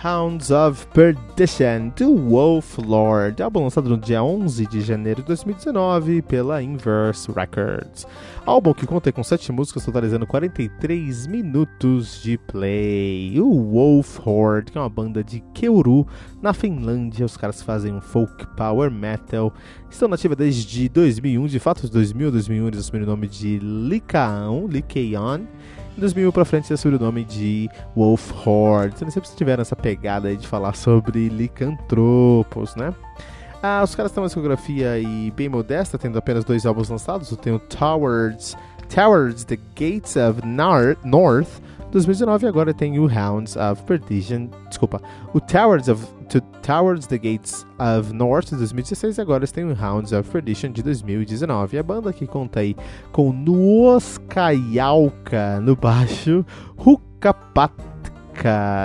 Hounds of Perdition, do Wolf Lord, álbum lançado no dia 11 de janeiro de 2019 pela Inverse Records. Álbum que conta com 7 músicas totalizando 43 minutos de play. O Wolf Horde, que é uma banda de Keuru, na Finlândia. Os caras fazem um folk power metal. Estão nativa desde 2001, de fato, de 2000 a 2001 eles assumiram o nome de Likaon, Likeon. Em 2000 pra frente, eles assumiram o nome de Wolf Horde. Então, sempre tiveram essa pegada de falar sobre licantropos, né? Ah, os caras têm uma discografia aí bem modesta, tendo apenas dois álbuns lançados. Tem o Towards, Towards the Gates of Nar North, 2019, e agora tem o Hounds of Perdition. Desculpa, o Towards of to Towards the Gates of North de 2016 e agora têm o Hounds of Perdition de 2019. A banda que conta aí com Nuoskayalka no baixo, Hukapatka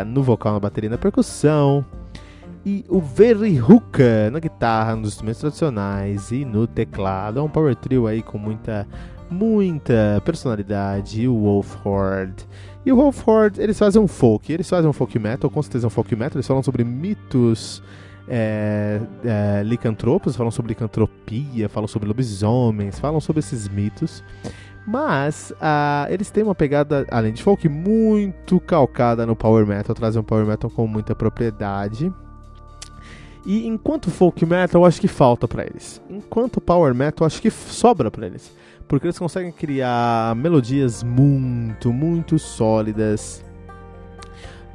no vocal, na bateria e na percussão, e o Verihuka na guitarra, nos instrumentos tradicionais e no teclado. É um power trio aí com muita, muita personalidade. O Wolf Horde. E o Wolf Horde, eles fazem um folk. Eles fazem um folk metal, com certeza um folk metal. Eles falam sobre mitos é, é, licantropos, falam sobre licantropia, falam sobre lobisomens, falam sobre esses mitos. Mas uh, eles têm uma pegada, além de folk, muito calcada no power metal, trazem um power metal com muita propriedade. E enquanto folk metal, eu acho que falta para eles. Enquanto power metal, eu acho que sobra para eles. Porque eles conseguem criar melodias muito, muito sólidas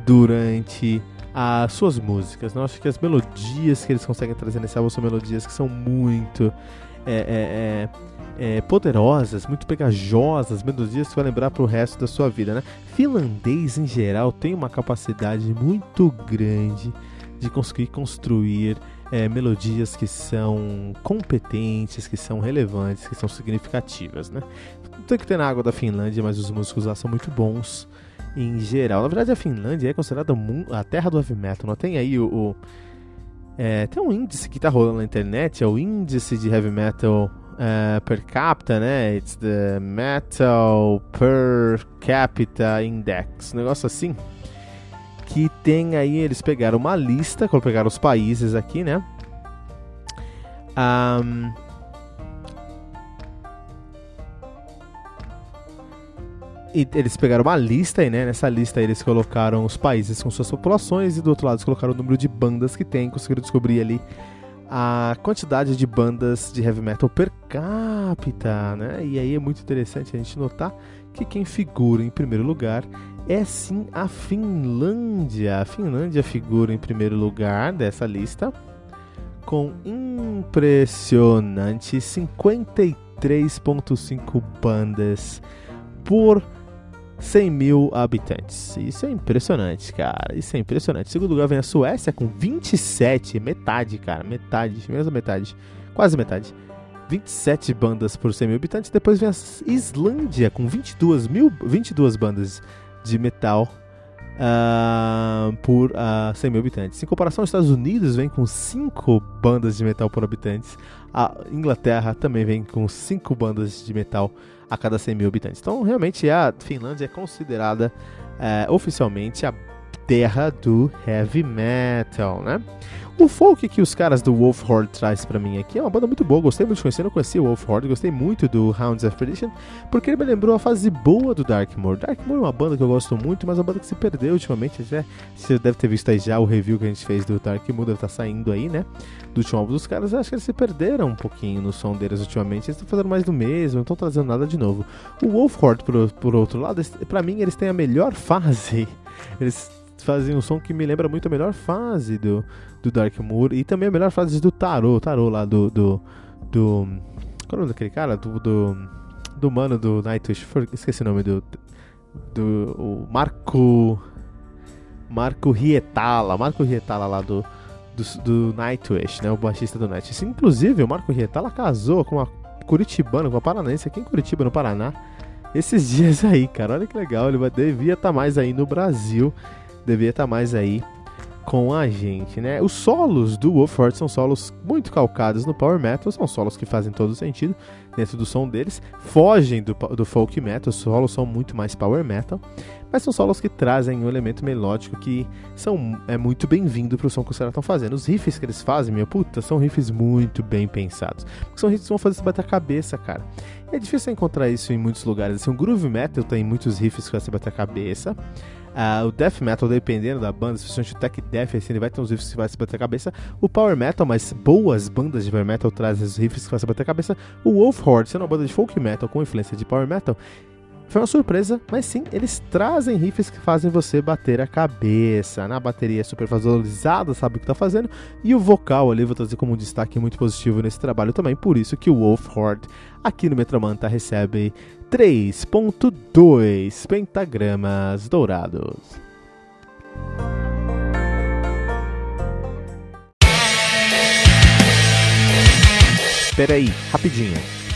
durante as suas músicas. Eu acho que as melodias que eles conseguem trazer nesse álbum são melodias que são muito é, é, é, é poderosas, muito pegajosas, melodias que vai lembrar para o resto da sua vida. Né? Finlandês, em geral, tem uma capacidade muito grande de conseguir construir é, melodias que são competentes, que são relevantes, que são significativas, né? Não tem que ter na água da Finlândia, mas os músicos lá são muito bons em geral. Na verdade, a Finlândia é considerada a terra do heavy metal. Não tem aí o, o é, tem um índice que tá rolando na internet, é o índice de heavy metal uh, per capita, né? It's the Metal Per Capita Index, um negócio assim que tem aí, eles pegaram uma lista, quando pegaram os países aqui, né? Um, e eles pegaram uma lista aí, né? Nessa lista eles colocaram os países com suas populações e do outro lado eles colocaram o número de bandas que tem, conseguiram descobrir ali a quantidade de bandas de heavy metal per capita, né? E aí é muito interessante a gente notar que quem figura em primeiro lugar é sim a Finlândia. A Finlândia figura em primeiro lugar dessa lista com impressionante 53,5 bandas por 100 mil habitantes. Isso é impressionante, cara. Isso é impressionante. Em segundo lugar vem a Suécia com 27, metade, cara, metade, mesmo metade, quase metade. 27 bandas por 100 mil habitantes. Depois vem a Islândia com 22, mil, 22 bandas de metal uh, por uh, 100 mil habitantes. Em comparação, os Estados Unidos vem com 5 bandas de metal por habitantes. A Inglaterra também vem com 5 bandas de metal a cada 100 mil habitantes. Então, realmente, a Finlândia é considerada uh, oficialmente a terra do heavy metal, né? O folk que os caras do Wolf Horde traz para mim aqui é uma banda muito boa, gostei muito de conhecer, não conhecia o Wolf Horde, gostei muito do Hounds of Perdition, porque ele me lembrou a fase boa do Darkmoor. Darkmoor é uma banda que eu gosto muito, mas é uma banda que se perdeu ultimamente, já, você deve ter visto aí já o review que a gente fez do Darkmoor, deve estar tá saindo aí, né, do último álbum dos caras, acho que eles se perderam um pouquinho no som deles ultimamente, eles estão fazendo mais do mesmo, não estão trazendo nada de novo. O Wolf Horde, por, por outro lado, para mim eles têm a melhor fase, eles fazem um som que me lembra muito a melhor fase do, do Dark Moor e também a melhor fase do Tarot, Tarot lá do. do, do qual é o nome daquele cara? Do, do, do mano do Nightwish, esqueci o nome do. do o Marco. Marco Rietala, Marco Rietala lá do, do, do Nightwish, né? O baixista do Nightwish. Inclusive, o Marco Rietala casou com uma curitibana, com uma paranaense aqui em Curitiba, no Paraná. Esses dias aí, cara, olha que legal, ele devia estar tá mais aí no Brasil devia estar tá mais aí com a gente, né? Os solos do Wolford são solos muito calcados no power metal, são solos que fazem todo sentido dentro do som deles, fogem do, do folk metal, os solos são muito mais power metal, mas são solos que trazem um elemento melódico que são, é muito bem-vindo pro som que os caras estão fazendo. Os riffs que eles fazem, meu puta, são riffs muito bem pensados, porque são riffs que vão fazer você bater a cabeça, cara. É difícil encontrar isso em muitos lugares, assim, o groove metal tem muitos riffs que você bater a cabeça, Uh, o death metal, dependendo da banda, especialmente o tech death, assim, ele vai ter uns riffs que vai se bater a cabeça. O power metal, mas boas bandas de power metal trazem os riffs que vai se bater a cabeça. O Wolf Horde, sendo uma banda de folk metal com influência de power metal, foi uma surpresa, mas sim, eles trazem riffs que fazem você bater a cabeça. Na bateria é super valorizada, sabe o que tá fazendo. E o vocal ali, vou trazer como um destaque muito positivo nesse trabalho também. Por isso que o Wolf Horde aqui no Metromanta recebe 3.2 pentagramas dourados. Pera aí, rapidinho.